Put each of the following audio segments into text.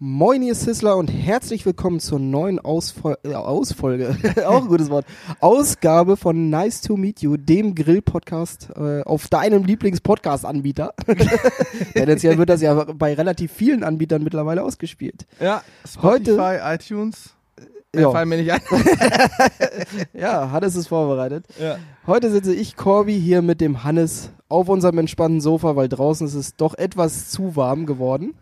Moin, ihr Sizzler und herzlich willkommen zur neuen Ausfol äh, Ausfolge, auch ein gutes Wort, Ausgabe von Nice to Meet You, dem Grill-Podcast äh, auf deinem Lieblings-Podcast-Anbieter. Tendenziell wird das ja bei relativ vielen Anbietern mittlerweile ausgespielt. Ja, Spotify, Heute- iTunes. Mehr Ja. fallen mir nicht ein. ja, Hannes ist vorbereitet. Ja. Heute sitze ich, Corby, hier mit dem Hannes auf unserem entspannten Sofa, weil draußen ist es doch etwas zu warm geworden.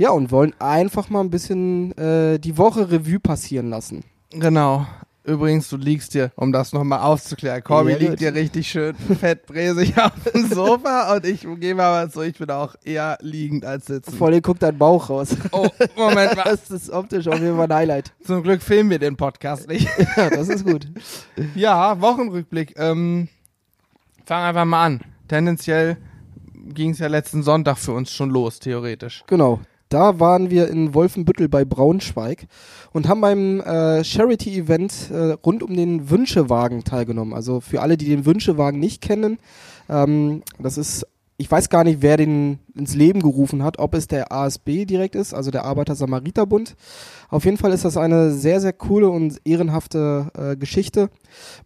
Ja, und wollen einfach mal ein bisschen äh, die Woche Revue passieren lassen. Genau. Übrigens, du liegst dir, um das nochmal aufzuklären. Corby Ja, liegt dir richtig schön fettbräsig auf dem Sofa und ich gebe aber so, ich bin auch eher liegend als sitzend. Vor allem guckt dein Bauch raus. Oh, Moment mal. Das ist optisch auf jeden Fall ein Highlight. Zum Glück filmen wir den Podcast nicht. Ja, das ist gut. Ja, Wochenrückblick. Ähm, fang einfach mal an. Tendenziell ging es ja letzten Sonntag für uns schon los, theoretisch. Genau. Da waren wir in Wolfenbüttel bei Braunschweig und haben beim äh, Charity-Event äh, rund um den Wünschewagen teilgenommen. Also für alle, die den Wünschewagen nicht kennen, ähm, das ist, ich weiß gar nicht, wer den ins Leben gerufen hat, ob es der ASB direkt ist, also der Arbeiter-Samariter-Bund. Auf jeden Fall ist das eine sehr, sehr coole und ehrenhafte äh, Geschichte,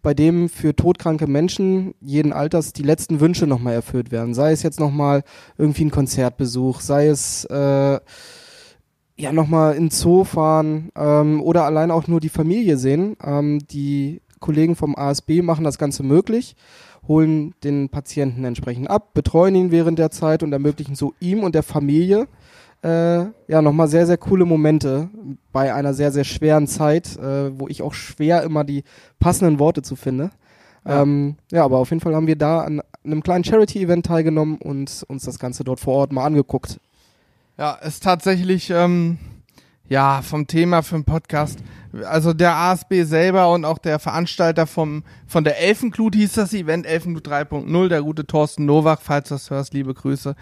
bei dem für todkranke Menschen jeden Alters die letzten Wünsche nochmal erfüllt werden. Sei es jetzt nochmal irgendwie ein Konzertbesuch, sei es äh, ja nochmal in Zoo fahren ähm, oder allein auch nur die Familie sehen. Ähm, die Kollegen vom ASB machen das Ganze möglich, holen den Patienten entsprechend ab, betreuen ihn während der Zeit und ermöglichen so ihm und der Familie äh, ja nochmal sehr, sehr coole Momente bei einer sehr, sehr schweren Zeit, äh, wo ich auch schwer immer die passenden Worte zu finde. Ja. Ähm, ja, aber auf jeden Fall haben wir da an einem kleinen Charity-Event teilgenommen und uns das Ganze dort vor Ort mal angeguckt. Ja, ist tatsächlich, ähm, ja, vom Thema für den Podcast. Also der ASB selber und auch der Veranstalter vom, von der Elfenglut hieß das Event, Elfenglut 3.0, der gute Thorsten Nowak, falls du das hörst, liebe Grüße.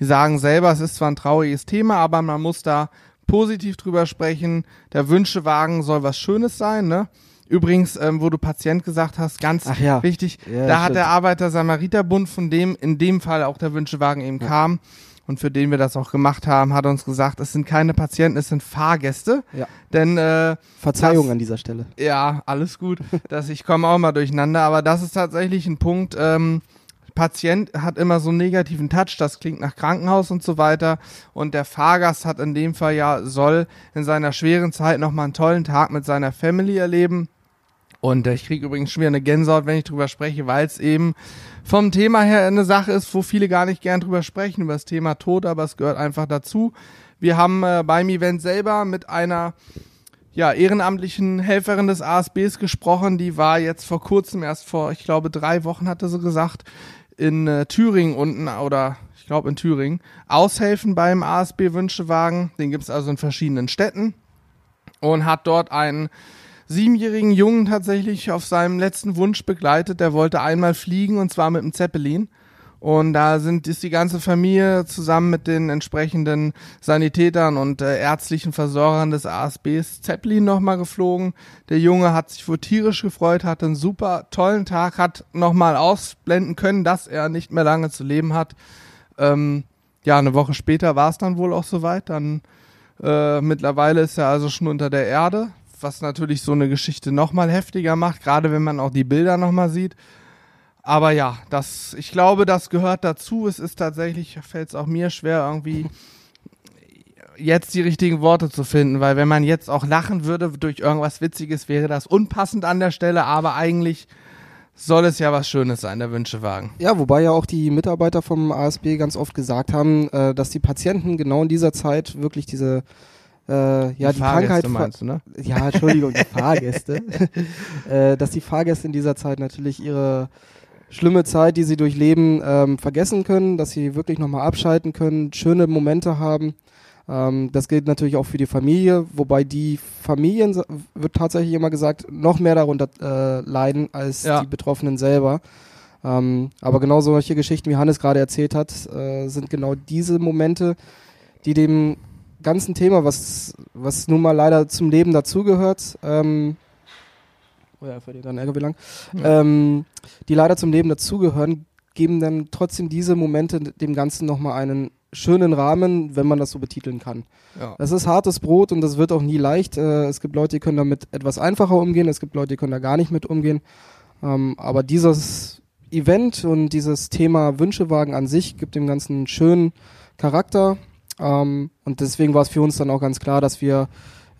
Die sagen selber, es ist zwar ein trauriges Thema, aber man muss da positiv drüber sprechen. Der Wünschewagen soll was Schönes sein, ne? Übrigens, ähm, wo du Patient gesagt hast, ganz ja. wichtig, Ja, da hat stimmt. der Arbeiter-Samariter-Bund, von dem in dem Fall auch der Wünschewagen eben kam und für den wir das auch gemacht haben, hat uns gesagt, es sind keine Patienten, es sind Fahrgäste. Ja. Denn äh, Verzeihung Das- an dieser Stelle. ja, alles gut, dass ich komme auch mal durcheinander, aber das ist tatsächlich ein Punkt. Ähm, Patient hat immer so einen negativen Touch, das klingt nach Krankenhaus und so weiter. Und der Fahrgast hat in dem Fall ja, soll in seiner schweren Zeit nochmal einen tollen Tag mit seiner Family erleben. Und äh, ich kriege übrigens schon wieder eine Gänsehaut, wenn ich drüber spreche, weil es eben vom Thema her eine Sache ist, wo viele gar nicht gern drüber sprechen, über das Thema Tod, aber es gehört einfach dazu. Wir haben äh, beim Event selber mit einer ja, ehrenamtlichen Helferin des ASBs gesprochen. Die war jetzt vor kurzem, erst vor, ich glaube, drei Wochen hatte sie gesagt, in äh, Thüringen unten oder ich glaube in Thüringen aushelfen beim ASB Wünschewagen. Den gibt es also in verschiedenen Städten und hat dort einen siebenjährigen Jungen tatsächlich auf seinem letzten Wunsch begleitet. Der wollte einmal fliegen und zwar mit dem Zeppelin. Und da sind, ist die ganze Familie zusammen mit den entsprechenden Sanitätern und äh, ärztlichen Versorgern des ASBs Zeppelin nochmal geflogen. Der Junge hat sich wohl tierisch gefreut, hatte einen super tollen Tag, hat nochmal ausblenden können, dass er nicht mehr lange zu leben hat. Ähm, ja, eine Woche später war es dann wohl auch soweit. Dann äh, mittlerweile ist er also schon unter der Erde, was natürlich so eine Geschichte nochmal heftiger macht, gerade wenn man auch die Bilder nochmal sieht. Aber ja, das, ich glaube, das gehört dazu. Es ist tatsächlich, fällt es auch mir schwer, irgendwie jetzt die richtigen Worte zu finden, weil wenn man jetzt auch lachen würde durch irgendwas Witziges, wäre das unpassend an der Stelle, aber eigentlich soll es ja was Schönes sein, der Wünschewagen. Ja, wobei ja auch die Mitarbeiter vom ASB ganz oft gesagt haben, äh, dass die Patienten genau in dieser Zeit wirklich diese äh, ja, die, Fahrgäste Krankheit meinst du, ne? ja, Entschuldigung, die Fahrgäste, äh, dass die Fahrgäste in dieser Zeit natürlich ihre schlimme Zeit, die sie durchleben, ähm, vergessen können, dass sie wirklich nochmal abschalten können, schöne Momente haben. Ähm, das gilt natürlich auch für die Familie, wobei die Familien, wird tatsächlich immer gesagt, noch mehr darunter äh, leiden als Ja. die Betroffenen selber. Ähm, aber genau solche Geschichten, wie Hannes gerade erzählt hat, äh, sind genau diese Momente, die dem ganzen Thema, was, was nun mal leider zum Leben dazugehört, ähm, oh ja, verliert dann LKW lang, ähm, die leider zum Leben dazugehören, geben dann trotzdem diese Momente dem Ganzen nochmal einen schönen Rahmen, wenn man das so betiteln kann. Ja. Das ist hartes Brot und das wird auch nie leicht. Äh, es gibt Leute, die können damit etwas einfacher umgehen, es gibt Leute, die können da gar nicht mit umgehen. Ähm, aber dieses Event und dieses Thema Wünschewagen an sich gibt dem Ganzen einen schönen Charakter. Ähm, und deswegen war es für uns dann auch ganz klar, dass wir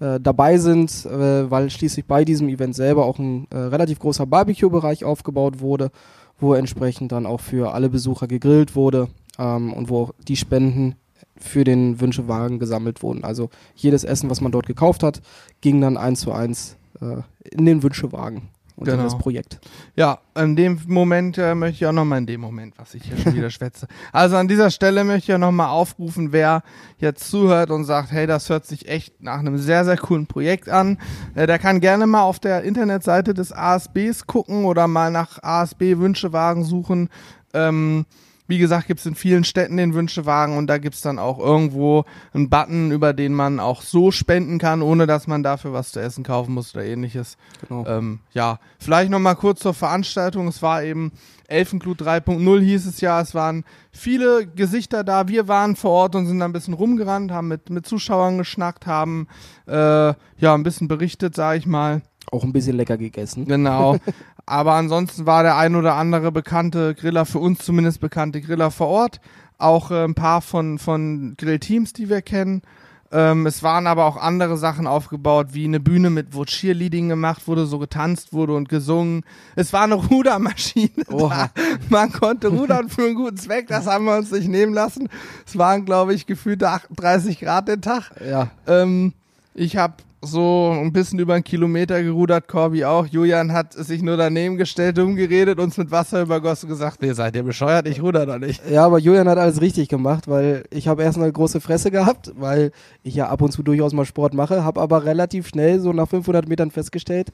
äh, dabei sind, äh, weil schließlich bei diesem Event selber auch ein äh, relativ großer Barbecue-Bereich aufgebaut wurde, wo entsprechend dann auch für alle Besucher gegrillt wurde ähm, und wo auch die Spenden für den Wünschewagen gesammelt wurden. Also jedes Essen, was man dort gekauft hat, ging dann eins zu eins äh, in den Wünschewagen und Genau. das Projekt. Ja, in dem Moment äh, möchte ich auch nochmal in dem Moment, was ich hier schon wieder schwätze. Also an dieser Stelle möchte ich auch nochmal aufrufen, wer jetzt zuhört und sagt, hey, das hört sich echt nach einem sehr, sehr coolen Projekt an. Äh, der kann gerne mal auf der Internetseite des ASBs gucken oder mal nach ASB-Wünschewagen suchen. Ähm, wie gesagt, gibt es in vielen Städten den Wünschewagen und da gibt es dann auch irgendwo einen Button, über den man auch so spenden kann, ohne dass man dafür was zu essen kaufen muss oder ähnliches. Genau. Ähm, ja, vielleicht noch mal kurz zur Veranstaltung. Es war eben Elfenglut 3.0 hieß es ja. Es waren viele Gesichter da. Wir waren vor Ort und sind da ein bisschen rumgerannt, haben mit, mit Zuschauern geschnackt, haben äh, ja ein bisschen berichtet, sag ich mal. Auch ein bisschen lecker gegessen. Genau. Aber ansonsten war der ein oder andere bekannte Griller, für uns zumindest bekannte Griller vor Ort. Auch äh, ein paar von, von Grillteams, die wir kennen. Ähm, es waren aber auch andere Sachen aufgebaut, wie eine Bühne mit, wo Cheerleading gemacht wurde, so getanzt wurde und gesungen. Es war eine Rudermaschine. Oha. Da. Man konnte rudern für einen guten Zweck, das haben wir uns nicht nehmen lassen. Es waren, glaube ich, gefühlte 38 Grad den Tag. Ja, Ähm, ich habe so ein bisschen über einen Kilometer gerudert, Corby auch. Julian hat sich nur daneben gestellt, umgeredet, uns mit Wasser übergossen und gesagt, ihr seid ihr bescheuert, ich ruder doch nicht. Ja, aber Julian hat alles richtig gemacht, weil ich habe erst eine große Fresse gehabt, weil ich ja ab und zu durchaus mal Sport mache, habe aber relativ schnell so nach 500 Metern festgestellt,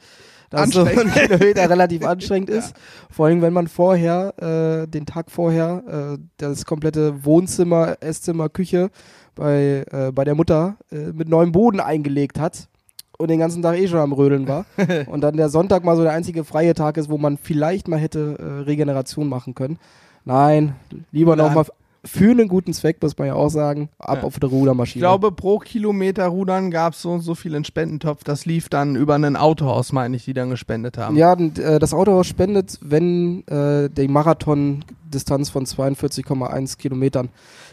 dass so ein. Kilometer relativ anstrengend ist. Vor allem, wenn man vorher, äh, den Tag vorher, äh, das komplette Wohnzimmer, Esszimmer, Küche bei, äh, bei der Mutter äh, mit neuem Boden eingelegt hat und den ganzen Tag eh schon am Rödeln war. und dann der Sonntag mal so der einzige freie Tag ist, wo man vielleicht mal hätte äh, Regeneration machen können. Nein, lieber nochmal für einen guten Zweck, muss man ja auch sagen, ab Ja. auf der Rudermaschine. Ich glaube, pro Kilometer Rudern gab es so und so viel in Spendentopf. Das lief dann über ein Autohaus, meine ich, die dann gespendet haben. Ja, äh, das Autohaus spendet, wenn äh, die Marathon-Distanz von 42,1 Kilometern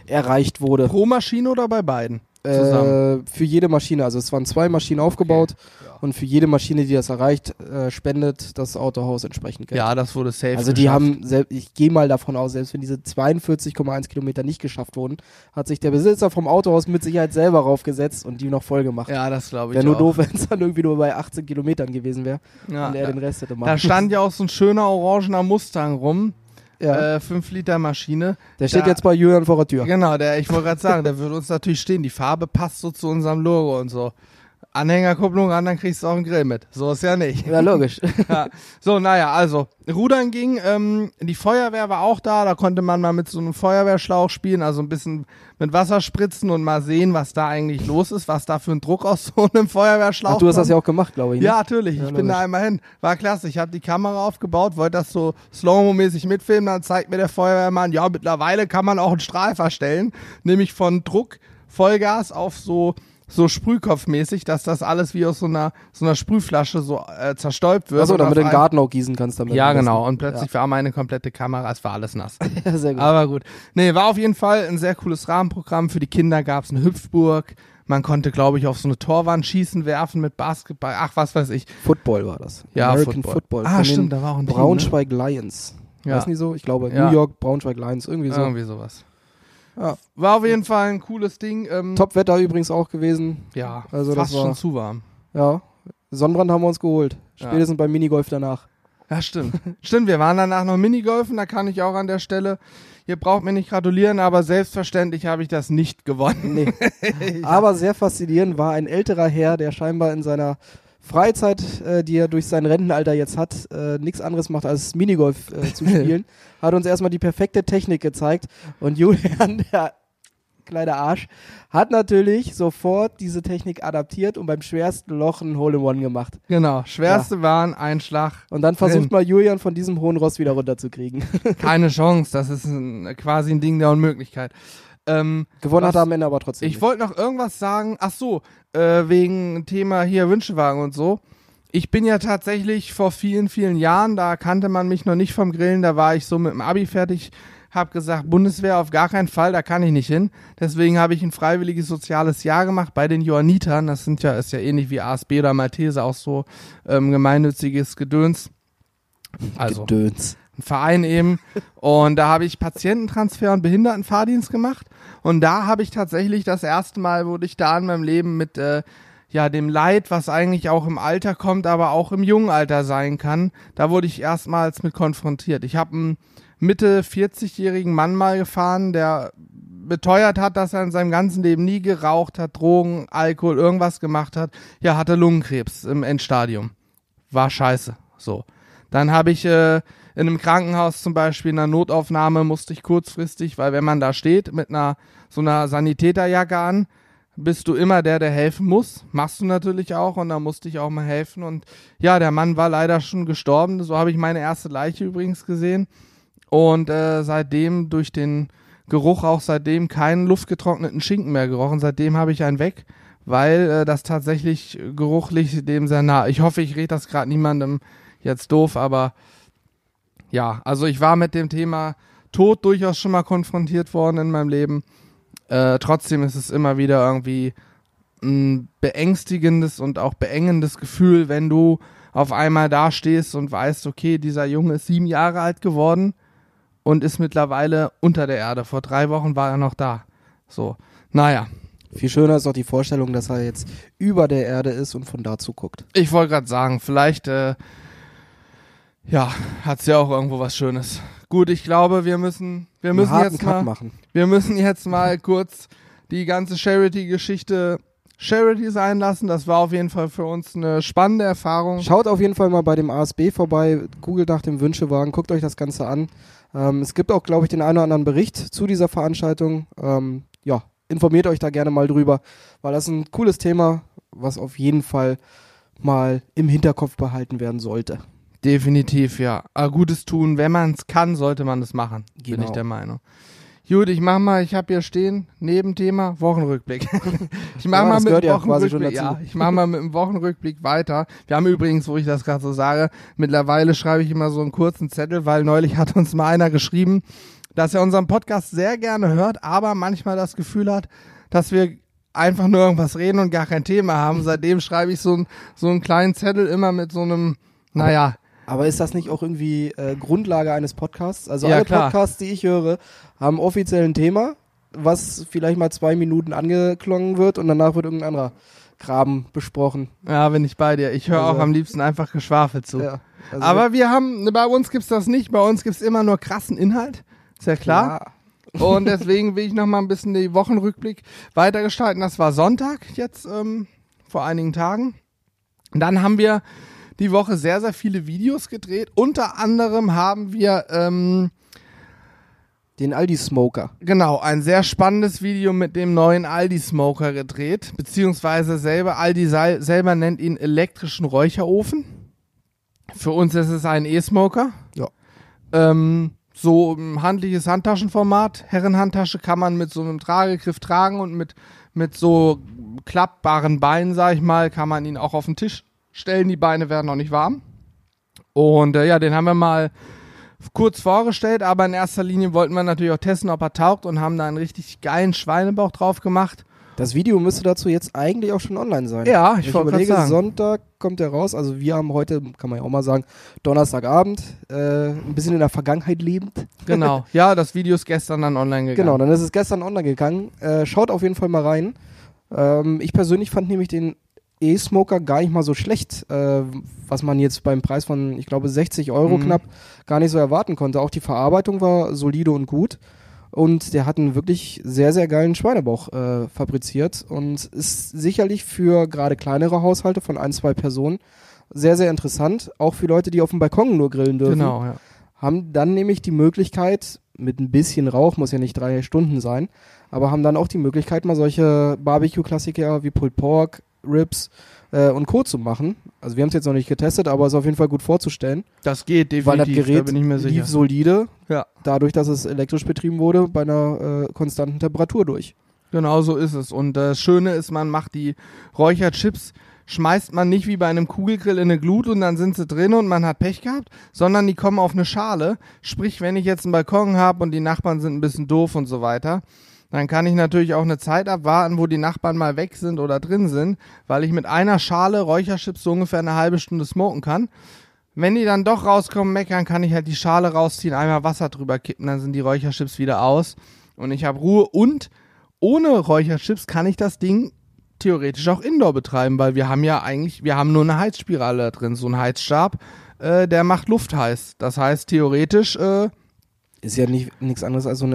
erreicht wurde. Pro Maschine oder bei beiden? Äh, für jede Maschine. Also es waren zwei Maschinen aufgebaut Ja. und für jede Maschine, die das erreicht, äh, spendet das Autohaus entsprechend Geld. Ja, das wurde safe. Also die geschafft. haben, ich gehe mal davon aus, selbst wenn diese 42,1 Kilometer nicht geschafft wurden, hat sich der Besitzer vom Autohaus mit Sicherheit selber raufgesetzt und die noch voll gemacht. Ja, das glaube ich. Wäre nur auch. doof, wenn es dann irgendwie nur bei 18 Kilometern gewesen wäre Ja, und er ja. den Rest hätte machen Da stand ja auch so ein schöner orangener Mustang rum. Ja. Äh, 5 Liter Maschine. Der steht da- jetzt bei Julian vor der Tür. Genau, der, ich wollte gerade sagen, der würde uns natürlich stehen. Die Farbe passt so zu unserem Logo und so. Anhängerkupplung an, dann kriegst du auch einen Grill mit. So ist ja nicht. Ja, logisch. Ja. So, naja, also, Rudern ging, ähm, die Feuerwehr war auch da, da konnte man mal mit so einem Feuerwehrschlauch spielen, also ein bisschen mit Wasser spritzen und mal sehen, was da eigentlich los ist, was da für ein Druck aus so einem Feuerwehrschlauch Ach, du hast das kommt. ja auch gemacht, glaube ich. Ne? Ja, natürlich. Ja, ich bin da einmal hin. War klasse. Ich habe die Kamera aufgebaut, wollte das so Slow-Mo-mäßig mitfilmen. Dann zeigt mir der Feuerwehrmann, ja, mittlerweile kann man auch einen Strahl verstellen. Nämlich von Druck, Vollgas auf so, so Sprühkopfmäßig, dass das alles wie aus so einer, so einer Sprühflasche so äh, zerstäubt wird. Achso, damit du den Garten auch gießen kannst damit. Ja, genau. Und plötzlich war meine komplette Kamera, es war alles nass. Ja, sehr gut. Aber gut. Nee, war auf jeden Fall ein sehr cooles Rahmenprogramm. Für die Kinder gab es eine Hüpfburg. Man konnte, glaube ich, auf so eine Torwand schießen, werfen mit Basketball. Ach, was weiß ich. Football war das. Ja, American Football. Football. Ah, stimmt, da war auch ein Team, ne? Braunschweig Lions. Ja. Heißen die so? Ich glaube, Ja. New York, Braunschweig Lions, irgendwie so. Irgendwie sowas. Ja. War auf jeden Fall ein cooles Ding. Ähm, Top-Wetter übrigens auch gewesen. Ja, Also das fast war- schon zu warm. Ja. Sonnenbrand haben wir uns geholt. Ja. Spätestens beim Minigolf danach. Ja, stimmt. stimmt, wir waren danach noch Minigolfen, da kann ich auch an der Stelle, ihr braucht mir nicht gratulieren, aber selbstverständlich habe ich das nicht gewonnen. Nee. Aber sehr faszinierend war ein älterer Herr, der scheinbar in seiner Freizeit, äh, die er durch sein Rentenalter jetzt hat, äh, nichts anderes macht als Minigolf äh, zu spielen. hat uns erstmal die perfekte Technik gezeigt. Und Julian, der kleine Arsch, hat natürlich sofort diese Technik adaptiert und beim schwersten Loch ein Hole-in-One gemacht. Genau, schwerste war ein Einschlag. Und dann versucht Drin. mal Julian von diesem hohen Ross wieder runterzukriegen. Keine Chance, das ist ein, quasi ein Ding der Unmöglichkeit. Ähm, Gewonnen was- hat er am Ende aber trotzdem. ich wollte noch irgendwas sagen. Ach so, äh, wegen Thema hier Wünschewagen und so. Ich bin ja tatsächlich vor vielen, vielen Jahren, da kannte man mich noch nicht vom Grillen, da war ich so mit dem Abi fertig, hab gesagt, Bundeswehr auf gar keinen Fall, da kann ich nicht hin. Deswegen habe ich ein freiwilliges soziales Jahr gemacht bei den Johannitern. Das sind ja, ist ja ähnlich wie ASB oder Malteser, auch so ähm, gemeinnütziges Gedöns. Also Gedöns. Ein Verein eben. Und da habe ich Patiententransfer und Behindertenfahrdienst gemacht. Und da habe ich tatsächlich das erste Mal, wurde ich da in meinem Leben mit äh, ja dem Leid, was eigentlich auch im Alter kommt, aber auch im jungen Alter sein kann, da wurde ich erstmals mit konfrontiert. Ich habe einen Mitte 40-jährigen Mann mal gefahren, der beteuert hat, dass er in seinem ganzen Leben nie geraucht hat, Drogen, Alkohol, irgendwas gemacht hat. Ja, hatte Lungenkrebs im Endstadium. War scheiße. So. Dann habe ich äh, in einem Krankenhaus zum Beispiel in einer Notaufnahme musste ich kurzfristig, weil wenn man da steht mit einer so einer Sanitäterjacke an, bist du immer der, der helfen muss. Machst du natürlich auch und da musste ich auch mal helfen. Und ja, der Mann war leider schon gestorben. So habe ich meine erste Leiche übrigens gesehen. Und äh, seitdem durch den Geruch auch seitdem keinen luftgetrockneten Schinken mehr gerochen. Seitdem habe ich einen weg, weil äh, das tatsächlich geruchlich dem sehr nah. Ich hoffe, ich rede das gerade niemandem jetzt doof, aber ja, also ich war mit dem Thema Tod durchaus schon mal konfrontiert worden in meinem Leben. Äh, trotzdem ist es immer wieder irgendwie ein beängstigendes und auch beengendes Gefühl, wenn du auf einmal da stehst und weißt, okay, dieser Junge ist sieben Jahre alt geworden und ist mittlerweile unter der Erde. Vor drei Wochen war er noch da. So, naja, Viel schöner ist auch die Vorstellung, dass er jetzt über der Erde ist und von da zuguckt. ich wollte gerade sagen, vielleicht, äh, ja, hat's ja auch irgendwo was Schönes. Gut, ich glaube, wir müssen, wir müssen jetzt Cut mal, machen. wir müssen jetzt mal kurz die ganze Charity-Geschichte Charity sein lassen. Das war auf jeden Fall für uns eine spannende Erfahrung. Schaut auf jeden Fall mal bei dem ASB vorbei, googelt nach dem Wünschewagen, guckt euch das Ganze an. Ähm, es gibt auch, glaube ich, den einen oder anderen Bericht zu dieser Veranstaltung. Ähm, ja, informiert euch da gerne mal drüber, weil das ist ein cooles Thema, was auf jeden Fall mal im Hinterkopf behalten werden sollte. Definitiv, ja. Aber Gutes tun, wenn man es kann, sollte man es machen. Bin Genau. ich der Meinung. Gut, ich mach mal, ich habe hier stehen, Nebenthema, Wochenrückblick. ich mach Ja, mal mit dem ja Wochenrückblick, ja, ich mach mal mit dem Wochenrückblick weiter. Wir haben übrigens, wo ich das gerade so sage, mittlerweile schreibe ich immer so einen kurzen Zettel, weil neulich hat uns mal einer geschrieben, dass er unseren Podcast sehr gerne hört, aber manchmal das Gefühl hat, dass wir einfach nur irgendwas reden und gar kein Thema haben. Seitdem schreibe ich so, ein, so einen kleinen Zettel immer mit so einem, naja, Aber ist das nicht auch irgendwie äh, Grundlage eines Podcasts? Also Ja, alle klar. Podcasts, die ich höre, haben offiziell ein Thema, was vielleicht mal zwei Minuten angeklungen wird und danach wird irgendein anderer Graben besprochen. Ja, bin ich bei dir. Ich höre Also- auch am liebsten einfach Geschwafel zu. Ja, also Aber wir haben, bei uns gibt's das nicht. Bei uns gibt's immer nur krassen Inhalt. Ist ja klar. Und deswegen will ich noch mal ein bisschen den Wochenrückblick weitergestalten. Das war Sonntag jetzt ähm, vor einigen Tagen. Und dann haben wir die Woche sehr, sehr viele Videos gedreht. Unter anderem haben wir ähm, Den Aldi Smoker. Genau, ein sehr spannendes Video mit dem neuen Aldi Smoker gedreht, beziehungsweise selber Aldi selber nennt ihn elektrischen Räucherofen. Für uns ist es ein E-Smoker. Ja. Ähm, so ein handliches Handtaschenformat. Herrenhandtasche kann man mit so einem Tragegriff tragen und mit, mit so klappbaren Beinen, sag ich mal, kann man ihn auch auf den Tisch stellen. Die Beine werden noch nicht warm. Und äh, ja, den haben wir mal kurz vorgestellt, aber in erster Linie wollten wir natürlich auch testen, ob er taugt und haben da einen richtig geilen Schweinebauch drauf gemacht. Das Video müsste dazu jetzt eigentlich auch schon online sein. Ja, ich ich überlege, sagen. Sonntag kommt der raus. Also wir haben heute, kann man ja auch mal sagen, Donnerstagabend, äh, ein bisschen in der Vergangenheit lebend. Genau. ja, das Video ist gestern dann online gegangen. Genau, dann ist es gestern online gegangen. Äh, schaut auf jeden Fall mal rein. Ähm, ich persönlich fand nämlich den E-Smoker gar nicht mal so schlecht, äh, was man jetzt beim Preis von, ich glaube, 60 Euro Mhm. knapp gar nicht so erwarten konnte. Auch die Verarbeitung war solide und gut. Und der hat einen wirklich sehr, sehr geilen Schweinebauch äh, fabriziert und ist sicherlich für gerade kleinere Haushalte von ein, zwei Personen sehr, sehr interessant. Auch für Leute, die auf dem Balkon nur grillen dürfen Genau, ja. haben dann nämlich die Möglichkeit, mit ein bisschen Rauch, muss ja nicht drei Stunden sein, aber haben dann auch die Möglichkeit, mal solche Barbecue-Klassiker wie Pulled Pork, Ribs äh, und Co. zu machen. Also wir haben es jetzt noch nicht getestet, aber es ist auf jeden Fall gut vorzustellen, Das geht definitiv, weil das Gerät da bin ich mir sicher. lief solide, Ja. dadurch, dass es elektrisch betrieben wurde, bei einer äh, konstanten Temperatur durch. Genau so ist es. Und äh, das Schöne ist, man macht die Räucherchips, schmeißt man nicht wie bei einem Kugelgrill in eine Glut und dann sind sie drin und man hat Pech gehabt, sondern die kommen auf eine Schale. Sprich, wenn ich jetzt einen Balkon habe und die Nachbarn sind ein bisschen doof und so weiter, dann kann ich natürlich auch eine Zeit abwarten, wo die Nachbarn mal weg sind oder drin sind, weil ich mit einer Schale Räucherchips so ungefähr eine halbe Stunde smoken kann. Wenn die dann doch rauskommen, meckern, kann ich halt die Schale rausziehen, einmal Wasser drüber kippen, dann sind die Räucherchips wieder aus und ich habe Ruhe und ohne Räucherchips kann ich das Ding theoretisch auch indoor betreiben, weil wir haben ja eigentlich, wir haben nur eine Heizspirale da drin, so ein Heizstab, äh, der macht Luft heiß. Das heißt theoretisch, äh, Ist ja nicht nichts anderes als so ein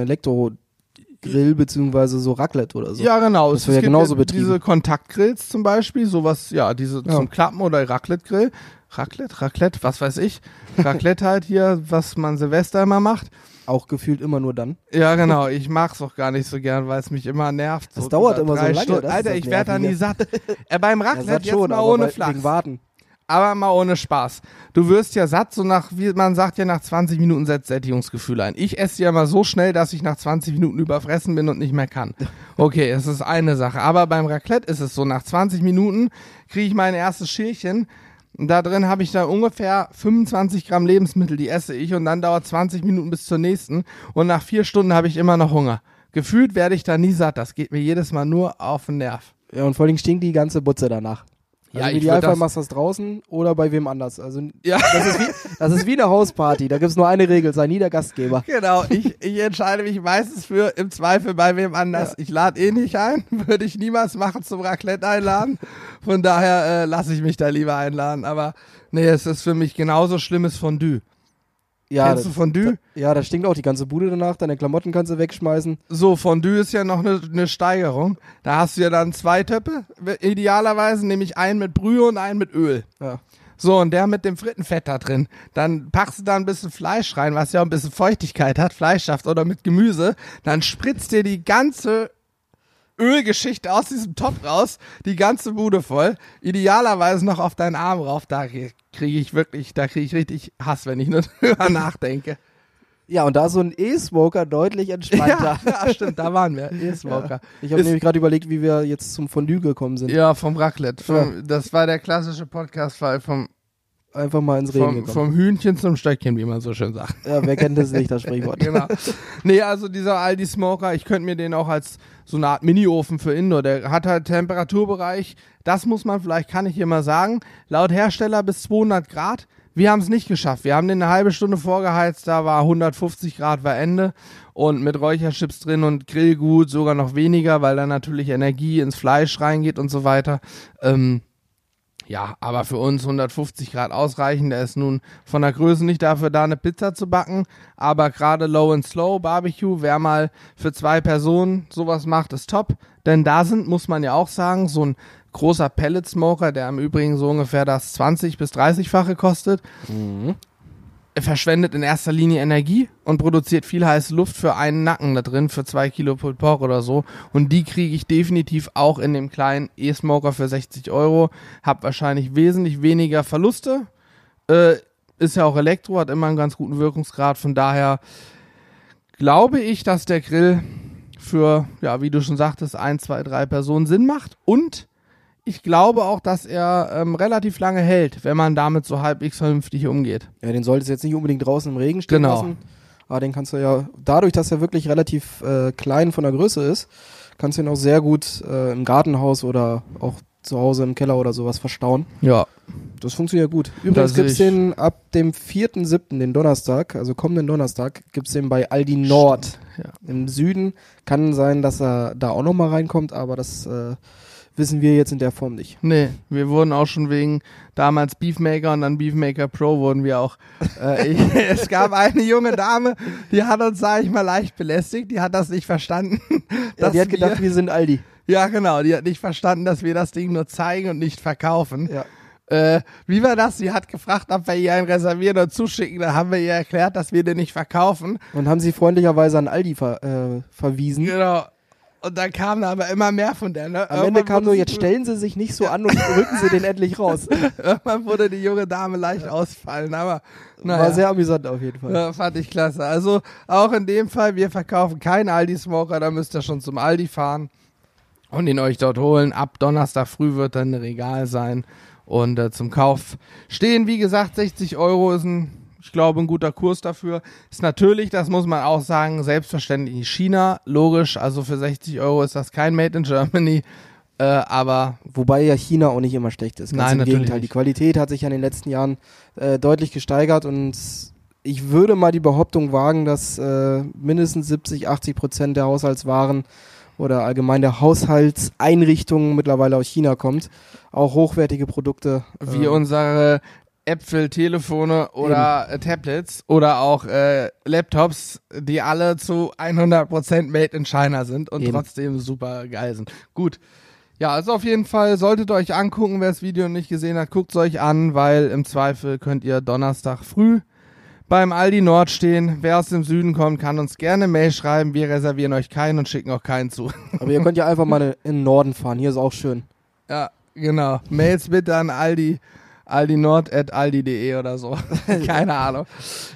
Elektro-Grill beziehungsweise so Raclette oder so. ja genau, Das es wird ja genauso ja betrieben. diese Kontaktgrills zum Beispiel, sowas, ja, diese Ja. zum Klappen oder Raclette-Grill. Raclette, Raclette, was weiß ich. Raclette halt hier, was man Silvester immer macht. Auch gefühlt immer nur dann. Ja, genau. Ich mag's auch gar nicht so gern, weil es mich immer nervt. Das dauert immer so lange, Stunden. Alter, ich werde da nie satt. Äh, beim Ja, Raclette satt jetzt schon, mal ohne Flachs. Warten. Aber mal ohne Spaß. Du wirst ja satt, so nach, wie man sagt ja, nach 20 Minuten setzt Sättigungsgefühl ein. Ich esse ja mal so schnell, dass ich nach 20 Minuten überfressen bin und nicht mehr kann. Okay, es ist eine Sache. Aber beim Raclette ist es so, nach 20 Minuten kriege ich mein erstes Schälchen. Da drin habe ich da ungefähr 25 Gramm Lebensmittel, die esse ich und dann dauert 20 Minuten bis zur nächsten und nach vier Stunden habe ich immer noch Hunger. Gefühlt werde ich da nie satt, das geht mir jedes Mal nur auf den Nerv. Ja, und vor Dingen stinkt die ganze Butze danach. Ja, Also Im ich würd Idealfall machst du das draußen oder bei wem anders. Also Ja. das ist wie, das ist wie eine Hausparty. Da gibt es nur eine Regel, sei nie der Gastgeber. Genau, ich, ich entscheide mich meistens für im Zweifel bei wem anders. Ich lade eh nicht ein, würde ich niemals machen zum Raclette einladen. Von daher äh, lasse ich mich da lieber einladen. Aber nee, es ist für mich genauso schlimmes Fondue. Ja, Kennst du Fondue? Da, ja, da stinkt auch die ganze Bude danach. Deine Klamotten kannst du wegschmeißen. So, Fondue ist ja noch eine ne Steigerung. Da hast du ja dann zwei Töpfe, idealerweise, nämlich einen mit Brühe und einen mit Öl. Ja. So, und der mit dem Frittenfett da drin. Dann packst du da ein bisschen Fleisch rein, was ja auch ein bisschen Feuchtigkeit hat, Fleischsaft oder mit Gemüse. Dann spritzt dir die ganze Ölgeschichte aus diesem Topf raus, die ganze Bude voll. Idealerweise noch auf deinen Arm rauf. Da kriege ich wirklich, da kriege ich richtig Hass, wenn ich nur drüber nachdenke. Ja, und da ist so ein E-Smoker deutlich entspannter. Ja, stimmt, da waren wir. E-Smoker. Ich habe nämlich gerade überlegt, wie wir jetzt zum Fondue gekommen sind. Ja, vom Raclette. Vom, Das war der klassische Podcast-Fall vom, Einfach mal ins Reden vom, gekommen. vom Hühnchen zum Stöckchen, wie man so schön sagt. ja, wer kennt das nicht, das Sprichwort. genau. Nee, also dieser Aldi Smoker, ich könnte mir den auch als so eine Art Mini-Ofen für Indoor, der hat halt Temperaturbereich, das muss man vielleicht, kann ich hier mal sagen, laut Hersteller bis 200 Grad. Wir haben es nicht geschafft. Wir haben den eine halbe Stunde vorgeheizt, da war 150 Grad war Ende und mit Räucherchips drin und Grillgut sogar noch weniger, weil da natürlich Energie ins Fleisch reingeht und so weiter. Ähm, ja, aber für uns 150 Grad ausreichen. Der ist nun von der Größe nicht dafür da, eine Pizza zu backen. Aber gerade Low and Slow Barbecue, wer mal für zwei Personen sowas macht, ist top. Denn da sind, muss man ja auch sagen, so ein großer Pellet Smoker, der im Übrigen so ungefähr das 20 bis 30-fache kostet, er verschwendet in erster Linie Energie und produziert viel heiße Luft für einen Nacken da drin, für zwei Kilo Pulled Pork oder so. Und die kriege ich definitiv auch in dem kleinen E-Smoker für 60 Euro. Hab wahrscheinlich wesentlich weniger Verluste. Äh, ist ja auch Elektro, hat immer einen ganz guten Wirkungsgrad. Von daher glaube ich, dass der Grill für, ja, wie du schon sagtest, ein, zwei, drei Personen Sinn macht. Und ich glaube auch, dass er ähm, relativ lange hält, wenn man damit so halbwegs vernünftig umgeht. Ja, den solltest du jetzt nicht unbedingt draußen im Regen stehen Genau. lassen. Aber den kannst du ja, dadurch, dass er wirklich relativ äh, klein von der Größe ist, kannst du ihn auch sehr gut äh, im Gartenhaus oder auch zu Hause im Keller oder sowas verstauen. Ja, Das funktioniert gut. Übrigens gibt's ich. den ab dem 4.7., den Donnerstag, also kommenden Donnerstag, gibt's den bei Aldi Nord ja. im Süden. Kann sein, dass er da auch nochmal reinkommt, aber das äh, wissen wir jetzt in der Form nicht. Nee, wir wurden auch schon wegen damals Beefmaker und dann Beefmaker Pro wurden wir auch. Äh, ich, es gab eine junge Dame, die hat uns, sag ich mal, leicht belästigt. Die hat das nicht verstanden. Ja, die hat gedacht, wir, wir sind Aldi. ja, genau. Die hat nicht verstanden, dass wir das Ding nur zeigen und nicht verkaufen. Ja. Äh, wie war das? Sie hat gefragt, ob wir ihr einen reservieren und zuschicken. Da haben wir ihr erklärt, dass wir den nicht verkaufen. Und haben sie freundlicherweise an Aldi ver, äh, verwiesen. Genau. Und dann kam da aber immer mehr von der. Ne? Am Ende kam nur, jetzt stellen Sie sich nicht so an und rücken Sie den endlich raus. Irgendwann wurde die junge Dame leicht ausfallen, aber naja. War sehr amüsant auf jeden Fall. Ja, fand ich klasse. Also auch in dem Fall, wir verkaufen keinen Aldi-Smoker, da müsst ihr schon zum Aldi fahren und ihn euch dort holen. Ab Donnerstag früh wird dann ein Regal sein und äh, zum Kauf stehen, wie gesagt, 60 Euro ist ein ich glaube, ein guter Kurs dafür ist natürlich, das muss man auch sagen, selbstverständlich China, logisch. Also für 60 Euro ist das kein Made in Germany. Äh, aber wobei ja China auch nicht immer schlecht ist. Ganz nein, im Gegenteil. Nicht. Die Qualität hat sich ja in den letzten Jahren äh, deutlich gesteigert und ich würde mal die Behauptung wagen, dass äh, mindestens 70, 80 Prozent der Haushaltswaren oder allgemein der Haushaltseinrichtungen mittlerweile aus China kommt. Auch hochwertige Produkte. Wie äh, unsere Äpfel, Telefone oder äh, Tablets oder auch äh, Laptops, die alle zu 100% made in China sind und Eben. trotzdem super geil sind. Gut. Ja, also auf jeden Fall solltet ihr euch angucken, wer das Video nicht gesehen hat, guckt es euch an, weil im Zweifel könnt ihr Donnerstag früh beim Aldi Nord stehen. Wer aus dem Süden kommt, kann uns gerne Mail schreiben. Wir reservieren euch keinen und schicken auch keinen zu. Aber ihr könnt ja einfach mal in den Norden fahren. Hier ist auch schön. Ja, genau. Mails bitte an Aldi aldinord.aldi.de oder so. Keine Ahnung.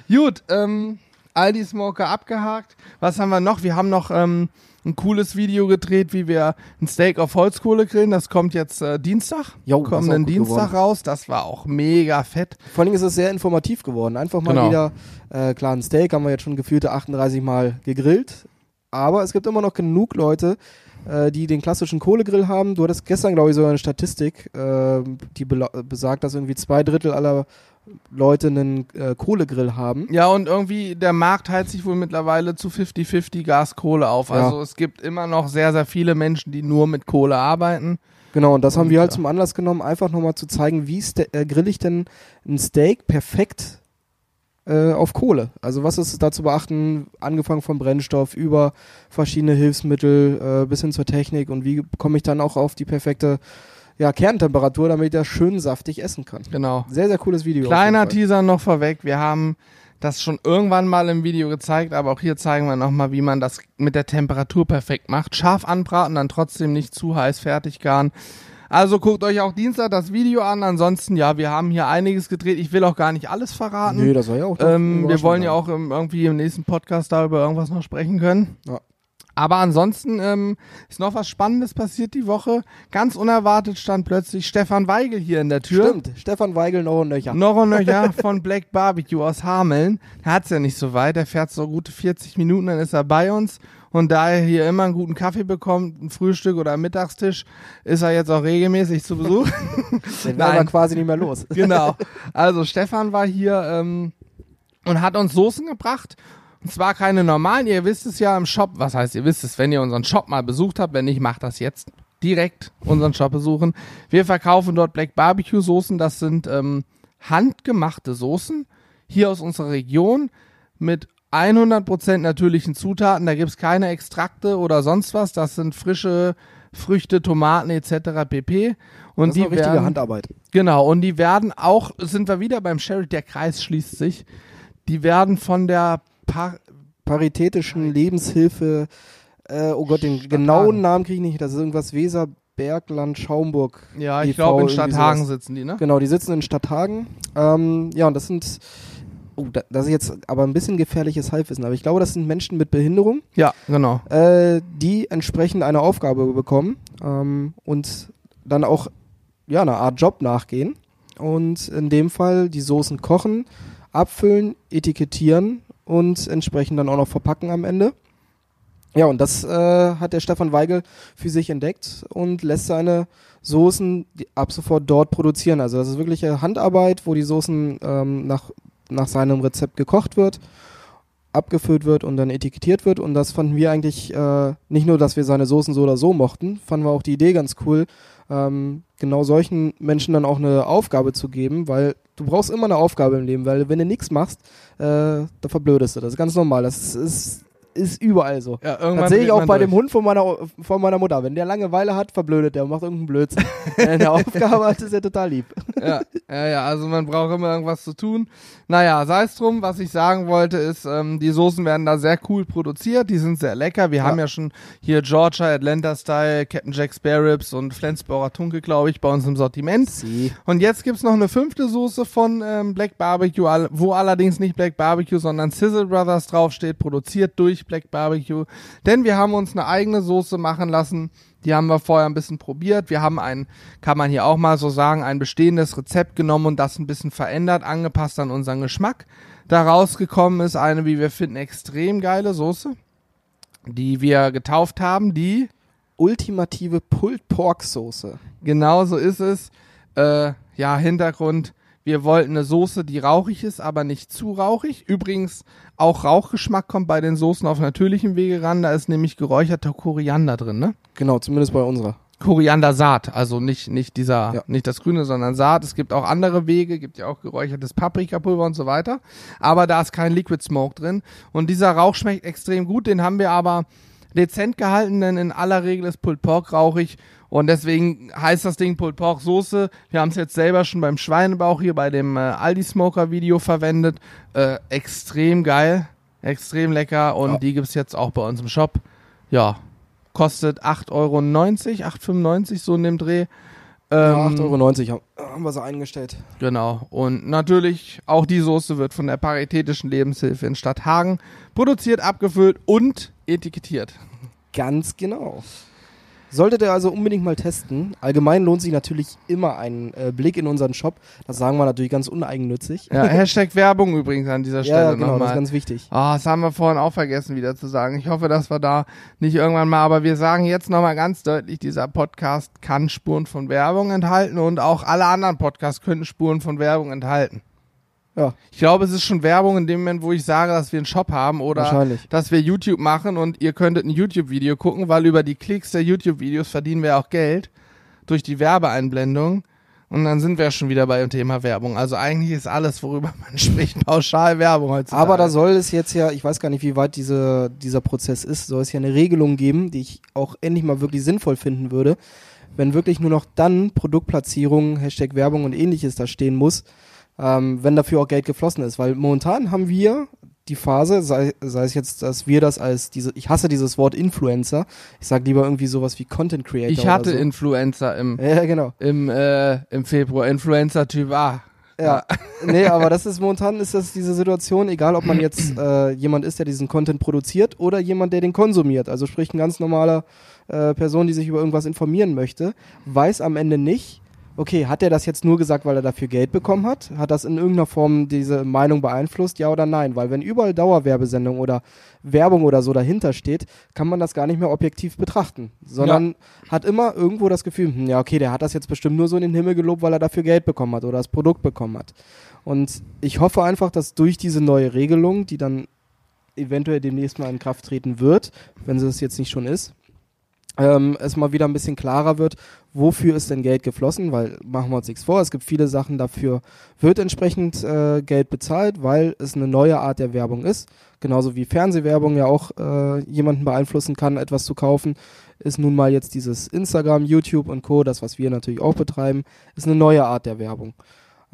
Gut, ähm, Aldi Smoker abgehakt. Was haben wir noch? Wir haben noch ähm, ein cooles Video gedreht, wie wir ein Steak auf Holzkohle grillen. Das kommt jetzt äh, Dienstag. Jo, Kommenden Dienstag geworden. raus. Das war auch mega fett. Vor allem ist es sehr informativ geworden. Einfach mal genau. wieder, äh, klar, ein Steak haben wir jetzt schon gefühlte 38 Mal gegrillt. Aber es gibt immer noch genug Leute, äh, die den klassischen Kohlegrill haben. Du hattest gestern, glaube ich, so eine Statistik, äh, die besagt, dass irgendwie zwei Drittel aller Leute einen äh, Kohlegrill haben. Ja, und irgendwie der Markt heizt sich wohl mittlerweile zu 50-50 Gas-Kohle auf. Ja. Also es gibt immer noch sehr, sehr viele Menschen, die nur mit Kohle arbeiten. Genau, und das und haben wir halt zum Anlass genommen, einfach nochmal zu zeigen, wie äh, grill ich denn ein Steak perfekt äh, auf Kohle. Also was ist da zu beachten, angefangen vom Brennstoff über verschiedene Hilfsmittel äh, bis hin zur Technik und wie komme ich dann auch auf die perfekte ja, Kerntemperatur, damit ich das schön saftig essen kann. Genau. Sehr, sehr cooles Video. Kleiner Teaser noch vorweg. Wir haben das schon irgendwann mal im Video gezeigt, aber auch hier zeigen wir nochmal, wie man das mit der Temperatur perfekt macht. Scharf anbraten, dann trotzdem nicht zu heiß fertig garen. Also guckt euch auch Dienstag das Video an. Ansonsten, ja, wir haben hier einiges gedreht. Ich will auch gar nicht alles verraten. Nee, das war ja auch ähm, Wir wollen ja auch im, irgendwie im nächsten Podcast darüber irgendwas noch sprechen können. Ja. Aber ansonsten ähm, ist noch was Spannendes passiert die Woche. Ganz unerwartet stand plötzlich Stefan Weigel hier in der Tür. Stimmt, Stefan Weigel noch und nöcher. Noch und nöcher von Black Barbecue aus Hameln. Er hat's ja nicht so weit. Er fährt so gute 40 Minuten, dann ist er bei uns. Und da er hier immer einen guten Kaffee bekommt, ein Frühstück oder einen Mittagstisch, ist er jetzt auch regelmäßig zu Besuch. Den werden wir quasi nicht mehr los. genau. Also Stefan war hier ähm, und hat uns Soßen gebracht. Und zwar keine normalen, ihr wisst es ja im Shop, was heißt, ihr wisst es, wenn ihr unseren Shop mal besucht habt, wenn nicht, macht das jetzt direkt unseren Shop besuchen. Wir verkaufen dort Black Barbecue Soßen, das sind ähm, handgemachte Soßen hier aus unserer Region mit 100% natürlichen Zutaten. Da gibt's keine Extrakte oder sonst was. Das sind frische Früchte, Tomaten etc. pp. Und das ist die richtige werden, Handarbeit. Genau. Und die werden auch, sind wir wieder beim Sherry, der Kreis schließt sich. Die werden von der Par Paritätischen Lebenshilfe, äh, oh Gott, den Stadthagen. genauen Namen kriege ich nicht. Das ist irgendwas Weser, Bergland, Schaumburg. Ja, ich glaube in Stadthagen sitzen die, ne? Genau, die sitzen in Stadthagen. Ähm, ja, und das sind oh, das ist jetzt aber ein bisschen gefährliches Halbwissen, aber ich glaube, das sind Menschen mit Behinderung. Ja, genau. Äh, die entsprechend eine Aufgabe bekommen ähm, und dann auch ja, eine Art Job nachgehen. Und in dem Fall die Soßen kochen, abfüllen, etikettieren und entsprechend dann auch noch verpacken am Ende. Ja, und das äh, hat der Stefan Weigel für sich entdeckt und lässt seine Soßen ab sofort dort produzieren. Also das ist wirklich Handarbeit, wo die Soßen ähm, nach nach seinem Rezept gekocht wird, abgefüllt wird und dann etikettiert wird. Und das fanden wir eigentlich äh, nicht nur, dass wir seine Soßen so oder so mochten, fanden wir auch die Idee ganz cool, ähm, genau solchen Menschen dann auch eine Aufgabe zu geben, weil du brauchst immer eine Aufgabe im Leben, weil wenn du nichts machst, äh, da verblödest du. Das ist ganz normal. Das ist ist überall so. Ja, Das sehe ich auch bei durch. dem Hund von meiner, von meiner Mutter. Wenn der Langeweile hat, verblödet der und macht irgendeinen Blödsinn. Wenn er eine Aufgabe hat, ist er total lieb. ja, ja, ja, also man braucht immer irgendwas zu tun. Naja, sei es drum, was ich sagen wollte, ist, ähm, die Soßen werden da sehr cool produziert, die sind sehr lecker. Wir Ja. haben ja schon hier Georgia, Atlanta Style, Captain Jack Spare Ribs und Flensburger Tunke, glaube ich, bei uns im Sortiment. Sie. Und jetzt gibt's noch eine fünfte Soße von ähm, Black Barbecue, wo allerdings nicht Black Barbecue, sondern Sizzle Brothers draufsteht, produziert durch Black Barbecue. Denn wir haben uns eine eigene Soße machen lassen. Die haben wir vorher ein bisschen probiert. Wir haben ein, kann man hier auch mal so sagen, ein bestehendes Rezept genommen und das ein bisschen verändert, angepasst an unseren Geschmack. Da rausgekommen ist eine, wie wir finden, extrem geile Soße, die wir getauft haben, die Ultimative Pulled Pork Soße. Genau so ist es. Äh, ja, Hintergrund. Wir wollten eine Soße, die rauchig ist, aber nicht zu rauchig. Übrigens, auch Rauchgeschmack kommt bei den Soßen auf natürlichem Wege ran. Da ist nämlich geräucherter Koriander drin, ne? Genau, zumindest bei unserer. Koriandersaat, also nicht, nicht dieser, Ja. nicht das Grüne, sondern Saat. Es gibt auch andere Wege, gibt ja auch geräuchertes Paprikapulver und so weiter. Aber da ist kein Liquid Smoke drin. Und dieser Rauch schmeckt extrem gut. Den haben wir aber dezent gehalten, denn in aller Regel ist Pulled Pork rauchig. Und deswegen heißt das Ding Pulled Pork Soße. Wir haben es jetzt selber schon beim Schweinebauch hier bei dem äh, Aldi Smoker Video verwendet. Äh, extrem geil, extrem lecker. Und Ja. die gibt's jetzt auch bei uns im Shop. Ja, kostet 8,90 Euro, 8,95 so in dem Dreh. Ja, Ähm, 8,90 Euro haben, wir sie eingestellt. Genau. Und natürlich, auch die Soße wird von der Paritätischen Lebenshilfe in Stadthagen produziert, abgefüllt und etikettiert. Ganz genau. Solltet ihr also unbedingt mal testen. Allgemein lohnt sich natürlich immer ein äh, Blick in unseren Shop. Das sagen wir natürlich ganz uneigennützig. Ja, Hashtag Werbung übrigens an dieser Stelle ja genau, das ist nochmal. ganz wichtig. Ah, das haben wir vorhin auch vergessen wieder zu sagen. Ich hoffe, dass wir da nicht irgendwann mal, aber wir sagen jetzt nochmal ganz deutlich, dieser Podcast kann Spuren von Werbung enthalten und auch alle anderen Podcasts können Spuren von Werbung enthalten. Ja, Ich glaube, es ist schon Werbung in dem Moment, wo ich sage, dass wir einen Shop haben oder dass wir YouTube machen und ihr könntet ein YouTube-Video gucken, weil über die Klicks der YouTube-Videos verdienen wir auch Geld durch die Werbeeinblendung. Und dann sind wir schon wieder beim Thema Werbung. Also eigentlich ist alles, worüber man spricht, pauschal Werbung heutzutage. Aber da soll es jetzt ja, ich weiß gar nicht, wie weit diese, dieser Prozess ist, soll es ja eine Regelung geben, die ich auch endlich mal wirklich sinnvoll finden würde, wenn wirklich nur noch dann Produktplatzierung, Hashtag Werbung und ähnliches da stehen muss, ähm, wenn dafür auch Geld geflossen ist. Weil momentan haben wir die Phase, sei, sei es jetzt, dass wir das als diese, ich hasse dieses Wort Influencer, ich sage lieber irgendwie sowas wie Content Creator. ich hatte so. Influencer im, Ja, genau. im, äh, im Februar. Influencer-Typ A. Ja, nee, aber das ist momentan ist das diese Situation, egal ob man jetzt äh, jemand ist, der diesen Content produziert oder jemand, der den konsumiert. Also sprich ein ganz normaler äh, Person, die sich über irgendwas informieren möchte, weiß am Ende nicht, okay, hat er das jetzt nur gesagt, weil er dafür Geld bekommen hat? Hat das in irgendeiner Form diese Meinung beeinflusst, ja oder nein? Weil wenn überall Dauerwerbesendung oder Werbung oder so dahinter steht, kann man das gar nicht mehr objektiv betrachten, sondern hat immer irgendwo das Gefühl, hm, ja okay, der hat das jetzt bestimmt nur so in den Himmel gelobt, weil er dafür Geld bekommen hat oder das Produkt bekommen hat. Und ich hoffe einfach, dass durch diese neue Regelung, die dann eventuell demnächst mal in Kraft treten wird, wenn sie es jetzt nicht schon ist, ähm, es mal wieder ein bisschen klarer wird, wofür ist denn Geld geflossen, weil machen wir uns nichts vor, es gibt viele Sachen, dafür wird entsprechend äh, Geld bezahlt, weil es eine neue Art der Werbung ist. Genauso wie Fernsehwerbung ja auch äh, jemanden beeinflussen kann, etwas zu kaufen, ist nun mal jetzt dieses Instagram, YouTube und Co., das, was wir natürlich auch betreiben, ist eine neue Art der Werbung.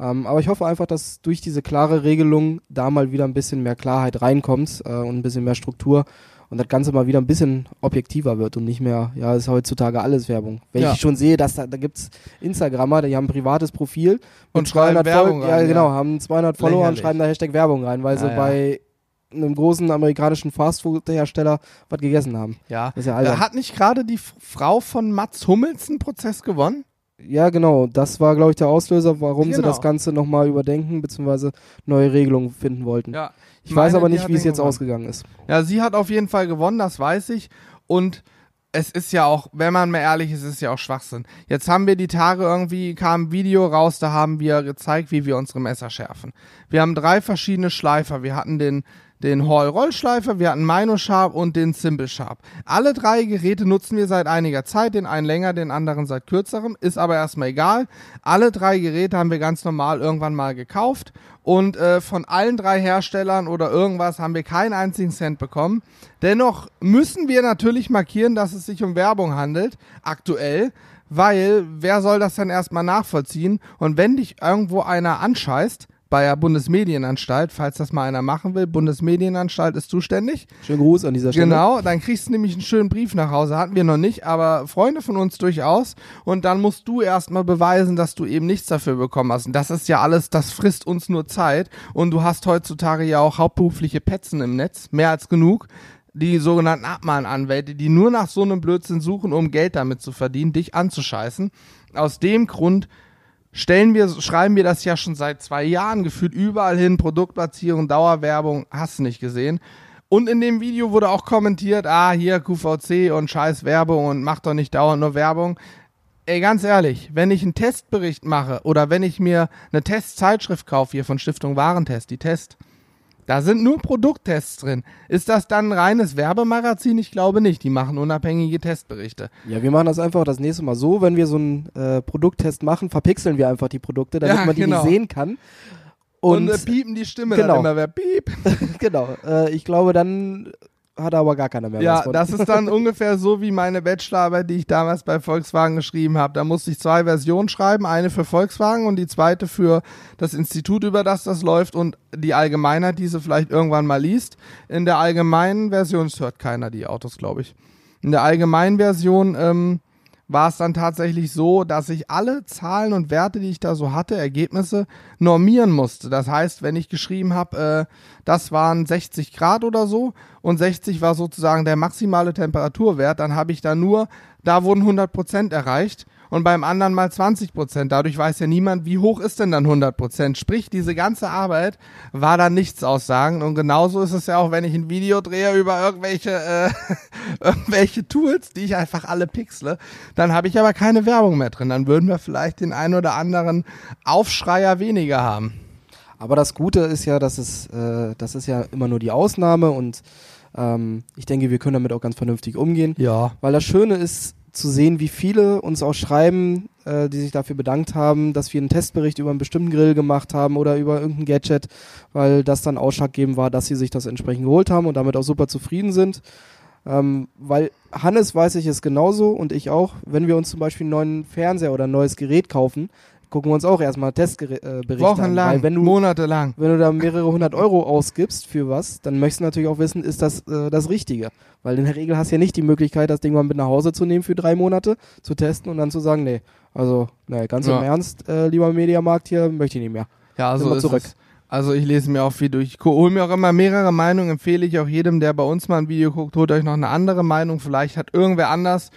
Ähm, aber ich hoffe einfach, dass durch diese klare Regelung da mal wieder ein bisschen mehr Klarheit reinkommt äh, und ein bisschen mehr Struktur und das Ganze mal wieder ein bisschen objektiver wird und nicht mehr, ja, ist heutzutage alles Werbung. Wenn Ja. ich schon sehe, dass da, da gibt's Instagrammer, die haben ein privates Profil Und schreiben 200 Werbung Fol- ja, rein, genau, haben 200 Follower und schreiben da Hashtag Werbung rein, weil sie bei einem großen amerikanischen Fastfood-Hersteller was gegessen haben. Ja. Das ist ja albern. hat nicht gerade die Frau von Mats Hummels einen Prozess gewonnen? Ja, genau. Das war, glaube ich, der Auslöser, warum sie Genau. das Ganze nochmal überdenken bzw. neue Regelungen finden wollten. Ja. ich weiß meine, aber nicht, wie es jetzt gewonnen. ausgegangen ist. Ja, sie hat auf jeden Fall gewonnen, das weiß ich. Und es ist ja auch, wenn man mal ehrlich ist, ist es ja auch Schwachsinn. Jetzt haben wir die Tage irgendwie, kam ein Video raus, da haben wir gezeigt, wie wir unsere Messer schärfen. Wir haben drei verschiedene Schleifer. Wir hatten den, den Hall Rollschleifer, wir hatten Mino Sharp und den Simple Sharp. Alle drei Geräte nutzen wir seit einiger Zeit, den einen länger, den anderen seit kürzerem, ist aber erstmal egal. Alle drei Geräte haben wir ganz normal irgendwann mal gekauft und äh, von allen drei Herstellern oder irgendwas haben wir keinen einzigen Cent bekommen. Dennoch müssen wir natürlich markieren, dass es sich um Werbung handelt, aktuell, weil wer soll das dann erstmal nachvollziehen? Und wenn dich irgendwo einer anscheißt, bei der Bundesmedienanstalt, falls das mal einer machen will. Bundesmedienanstalt ist zuständig. Schönen Gruß an dieser Stelle. Genau, dann kriegst du nämlich einen schönen Brief nach Hause. Hatten wir noch nicht, aber Freunde von uns durchaus. Und dann musst du erstmal beweisen, dass du eben nichts dafür bekommen hast. Und das ist ja alles, das frisst uns nur Zeit. Und du hast heutzutage ja auch hauptberufliche Petzen im Netz, mehr als genug. Die sogenannten Abmahnanwälte, die nur nach so einem Blödsinn suchen, um Geld damit zu verdienen, dich anzuscheißen. Aus dem Grund stellen wir, schreiben wir das ja schon seit zwei Jahren gefühlt überall hin, Produktplatzierung, Dauerwerbung, hast du nicht gesehen. Und in dem Video wurde auch kommentiert, ah, hier QVC und scheiß Werbung und macht doch nicht dauernd nur Werbung. Ey, ganz ehrlich, wenn ich einen Testbericht mache oder wenn ich mir eine Testzeitschrift kaufe hier von Stiftung Warentest, die Test, da sind nur Produkttests drin. Ist das dann ein reines Werbemagazin? Ich glaube nicht. Die machen unabhängige Testberichte. Ja, wir machen das einfach das nächste Mal so, wenn wir so einen äh, Produkttest machen, verpixeln wir einfach die Produkte, damit Ja, man die genau. nicht sehen kann. Und, Und, äh, piepen die Stimme genau. dann immer wer piep. genau, äh, ich glaube, dann hat aber gar keiner mehr was Ja, von. das ist dann ungefähr so wie meine Bachelorarbeit, die ich damals bei Volkswagen geschrieben habe. Da musste ich zwei Versionen schreiben, eine für Volkswagen und die zweite für das Institut, über das das läuft und die Allgemeinheit, die sie vielleicht irgendwann mal liest. In der allgemeinen Version, es hört keiner die Autos, glaube ich. In der allgemeinen Version ähm, war es dann tatsächlich so, dass ich alle Zahlen und Werte, die ich da so hatte, Ergebnisse, normieren musste. Das heißt, wenn ich geschrieben habe, äh, das waren 60 Grad oder so und 60 war sozusagen der maximale Temperaturwert, dann habe ich da nur, da wurden 100 Prozent erreicht und beim anderen mal 20 Prozent. Dadurch weiß ja niemand, wie hoch ist denn dann 100 Prozent. Sprich, diese ganze Arbeit war dann nichts aussagen und genauso ist es ja auch, wenn ich ein Video drehe über irgendwelche, äh, irgendwelche Tools, die ich einfach alle pixle, dann habe ich aber keine Werbung mehr drin. Dann würden wir vielleicht den ein oder anderen Aufschreier weniger haben. Aber das Gute ist ja, dass es, äh, das ist ja immer nur die Ausnahme und ähm, ich denke, wir können damit auch ganz vernünftig umgehen. Ja. Weil das Schöne ist zu sehen, wie viele uns auch schreiben, äh, die sich dafür bedankt haben, dass wir einen Testbericht über einen bestimmten Grill gemacht haben oder über irgendein Gadget, weil das dann ausschlaggebend war, dass sie sich das entsprechend geholt haben und damit auch super zufrieden sind. Ähm, weil Hannes weiß ich es genauso und ich auch, wenn wir uns zum Beispiel einen neuen Fernseher oder ein neues Gerät kaufen, gucken wir uns auch erstmal Testberichte äh, Berichte an. Wochenlang, Weil wenn du monatelang. wenn du da mehrere hundert Euro ausgibst für was, dann möchtest du natürlich auch wissen, ist das äh, das Richtige. Weil in der Regel hast du ja nicht die Möglichkeit, das Ding mal mit nach Hause zu nehmen für drei Monate, zu testen und dann zu sagen, nee, also, nee, ganz Ja. im Ernst, äh, lieber Mediamarkt hier, möchte ich nicht mehr. Ja, Sind so wir ist zurück. es. Also ich lese mir auch viel durch. Ich hole mir auch immer mehrere Meinungen, empfehle ich auch jedem, der bei uns mal ein Video guckt, holt euch noch eine andere Meinung. Vielleicht hat irgendwer anders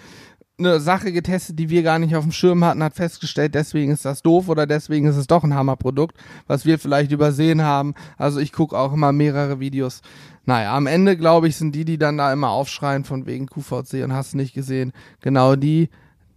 eine Sache getestet, die wir gar nicht auf dem Schirm hatten, hat festgestellt, deswegen ist das doof oder deswegen ist es doch ein Hammerprodukt, was wir vielleicht übersehen haben. Also ich gucke auch immer mehrere Videos. Naja, am Ende, glaube ich, sind die, die dann da immer aufschreien von wegen QVC und hast nicht gesehen, genau die,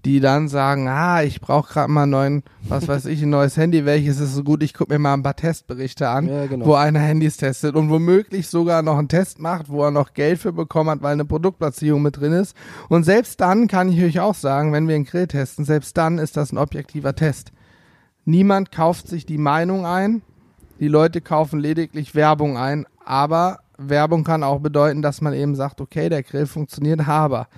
die dann sagen, ah, ich brauche gerade mal einen neuen, was weiß ich, ein neues Handy, welches ist so gut, ich gucke mir mal ein paar Testberichte an, Ja, genau. wo einer Handys testet und womöglich sogar noch einen Test macht, wo er noch Geld für bekommen hat, weil eine Produktplatzierung mit drin ist. Und selbst dann kann ich euch auch sagen, wenn wir einen Grill testen, selbst dann ist das ein objektiver Test. Niemand kauft sich die Meinung ein, die Leute kaufen lediglich Werbung ein, aber Werbung kann auch bedeuten, dass man eben sagt, okay, der Grill funktioniert, aber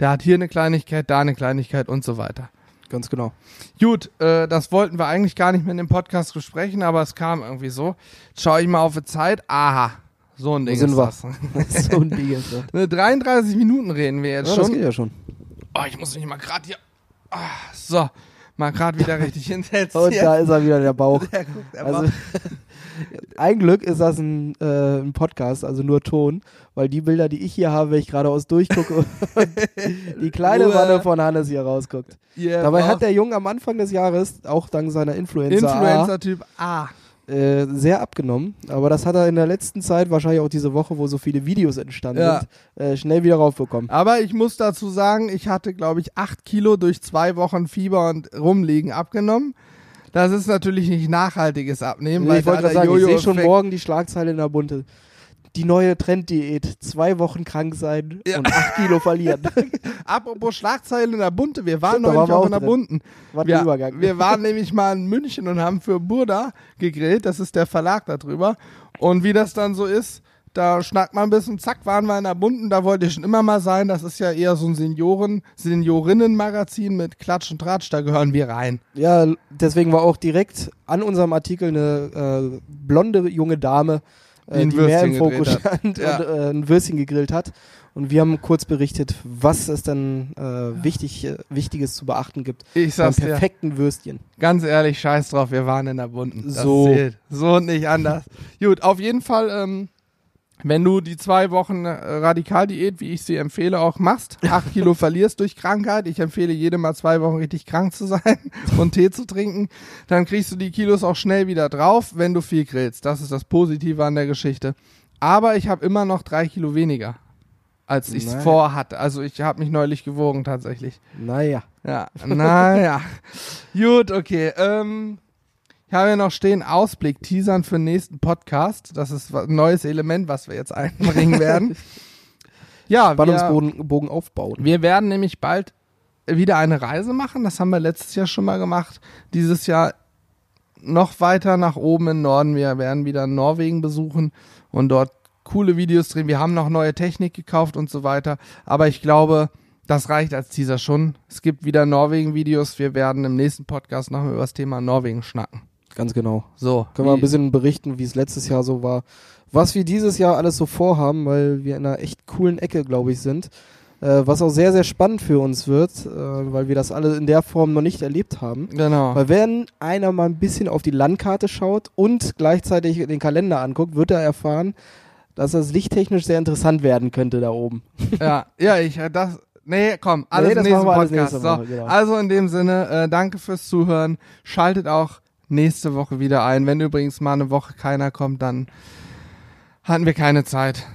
der hat hier eine Kleinigkeit, da eine Kleinigkeit und so weiter. Ganz genau. Gut, äh, das wollten wir eigentlich gar nicht mehr in dem Podcast besprechen, aber es kam irgendwie so. Jetzt schaue ich mal auf die Zeit. Aha, so ein Ding sind ist wir? das. so ein Ding ist das. Ne, 33 Minuten reden wir jetzt Ja, das schon. geht ja schon. Oh, ich muss mich mal gerade hier. Ah, so, mal gerade wieder richtig hinsetzen. Und hier. da ist er wieder, der Bauch. Der guckt Also, ein Glück ist das ein, äh, ein Podcast, also nur Ton, weil die Bilder, die ich hier habe, wenn ich geradeaus durchgucke und die kleine Ruhe. Wanne von Hannes hier rausguckt. Ihr Dabei hat braucht der Junge am Anfang des Jahres, auch dank seiner Influencer, Influencer-Typ A. äh, sehr abgenommen. Aber das hat er in der letzten Zeit, wahrscheinlich auch diese Woche, wo so viele Videos entstanden Ja. sind, äh, schnell wieder raufbekommen. Aber ich muss dazu sagen, ich hatte, glaube ich, acht Kilo durch zwei Wochen Fieber und Rumliegen abgenommen. Das ist natürlich nicht nachhaltiges Abnehmen, weil ich wollte sagen, ich sehe schon morgen die Schlagzeile in der Bunte. Die neue Trenddiät. Zwei Wochen krank sein Ja. und acht Kilo verlieren. Apropos Schlagzeilen in der Bunte, wir waren Stimmt, neulich auch auch in der. Bunten. War der Wir, Übergang. wir waren nämlich mal in München und haben für Burda gegrillt, das ist der Verlag darüber. Und wie das dann so ist, da schnackt man ein bisschen, zack, waren wir in der Bunten, da wollte ich schon immer mal sein. Das ist ja eher so ein Senioren, Seniorinnen-Magazin mit Klatsch und Tratsch, da gehören wir rein. Ja, deswegen war auch direkt an unserem Artikel eine äh, blonde junge Dame, äh, die, mehr im Fokus gegrillt hat. stand Ja. und äh, ein Würstchen gegrillt hat. Und wir haben kurz berichtet, was es dann äh, wichtig, äh, Wichtiges zu beachten gibt Ich beim sag's dir. perfekten Würstchen. Ganz ehrlich, scheiß drauf, wir waren in der Bunten. Das So. Zählt. So und nicht anders. Gut, auf jeden Fall, ähm, wenn du die zwei Wochen äh, Radikaldiät, wie ich sie empfehle, auch machst, acht Kilo verlierst durch Krankheit, ich empfehle jedem mal zwei Wochen richtig krank zu sein und Tee zu trinken, dann kriegst du die Kilos auch schnell wieder drauf, wenn du viel grillst. Das ist das Positive an der Geschichte. Aber ich habe immer noch drei Kilo weniger, als ich es Nein. vorhatte. Also ich habe mich neulich gewogen tatsächlich. Naja. Ja, naja. Gut, okay. Ähm, ich habe ja noch stehen Ausblick, Teasern für den nächsten Podcast. Das ist ein neues Element, was wir jetzt einbringen werden. ja, wir, Spannungsbogen Bogen aufbauen. wir werden nämlich bald wieder eine Reise machen. Das haben wir letztes Jahr schon mal gemacht. Dieses Jahr noch weiter nach oben im Norden. Wir werden wieder Norwegen besuchen und dort coole Videos drehen. Wir haben noch neue Technik gekauft und so weiter. Aber ich glaube, das reicht als Teaser schon. Es gibt wieder Norwegen-Videos. Wir werden im nächsten Podcast noch über das Thema Norwegen schnacken. Ganz genau. So. Können wir ein bisschen berichten, wie es letztes Jahr so war. Was wir dieses Jahr alles so vorhaben, weil wir in einer echt coolen Ecke, glaube ich, sind. Äh, was auch sehr, sehr spannend für uns wird, äh, weil wir das alle in der Form noch nicht erlebt haben. Genau. Weil wenn einer mal ein bisschen auf die Landkarte schaut und gleichzeitig den Kalender anguckt, wird er erfahren, dass das lichttechnisch sehr interessant werden könnte da oben. ja, ja, ich, äh, das, nee, komm, alles Nee, im nächsten Podcast. nächste so, Woche, genau. Also in dem Sinne, äh, danke fürs Zuhören. Schaltet auch nächste Woche wieder ein. Wenn übrigens mal eine Woche keiner kommt, dann hatten wir keine Zeit.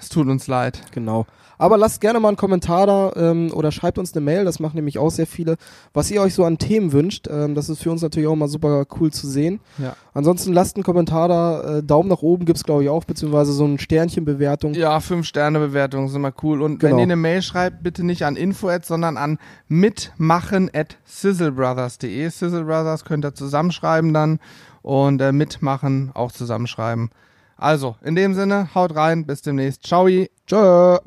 Es tut uns leid. Genau. Aber lasst gerne mal einen Kommentar da ähm, oder schreibt uns eine Mail, das machen nämlich auch sehr viele, was ihr euch so an Themen wünscht. Ähm, das ist für uns natürlich auch mal super cool zu sehen. Ja. Ansonsten lasst einen Kommentar da, äh, Daumen nach oben gibt's glaube ich auch, beziehungsweise so ein Sternchenbewertung. Ja, fünf Sterne Bewertungen sind immer cool. Und Genau. wenn ihr eine Mail schreibt, bitte nicht an info sondern an mitmachen at sizzlebrothers.de. Sizzle Brothers könnt ihr zusammenschreiben dann und äh, mitmachen auch zusammenschreiben. Also, in dem Sinne, haut rein, bis demnächst. Ciao. Tschö.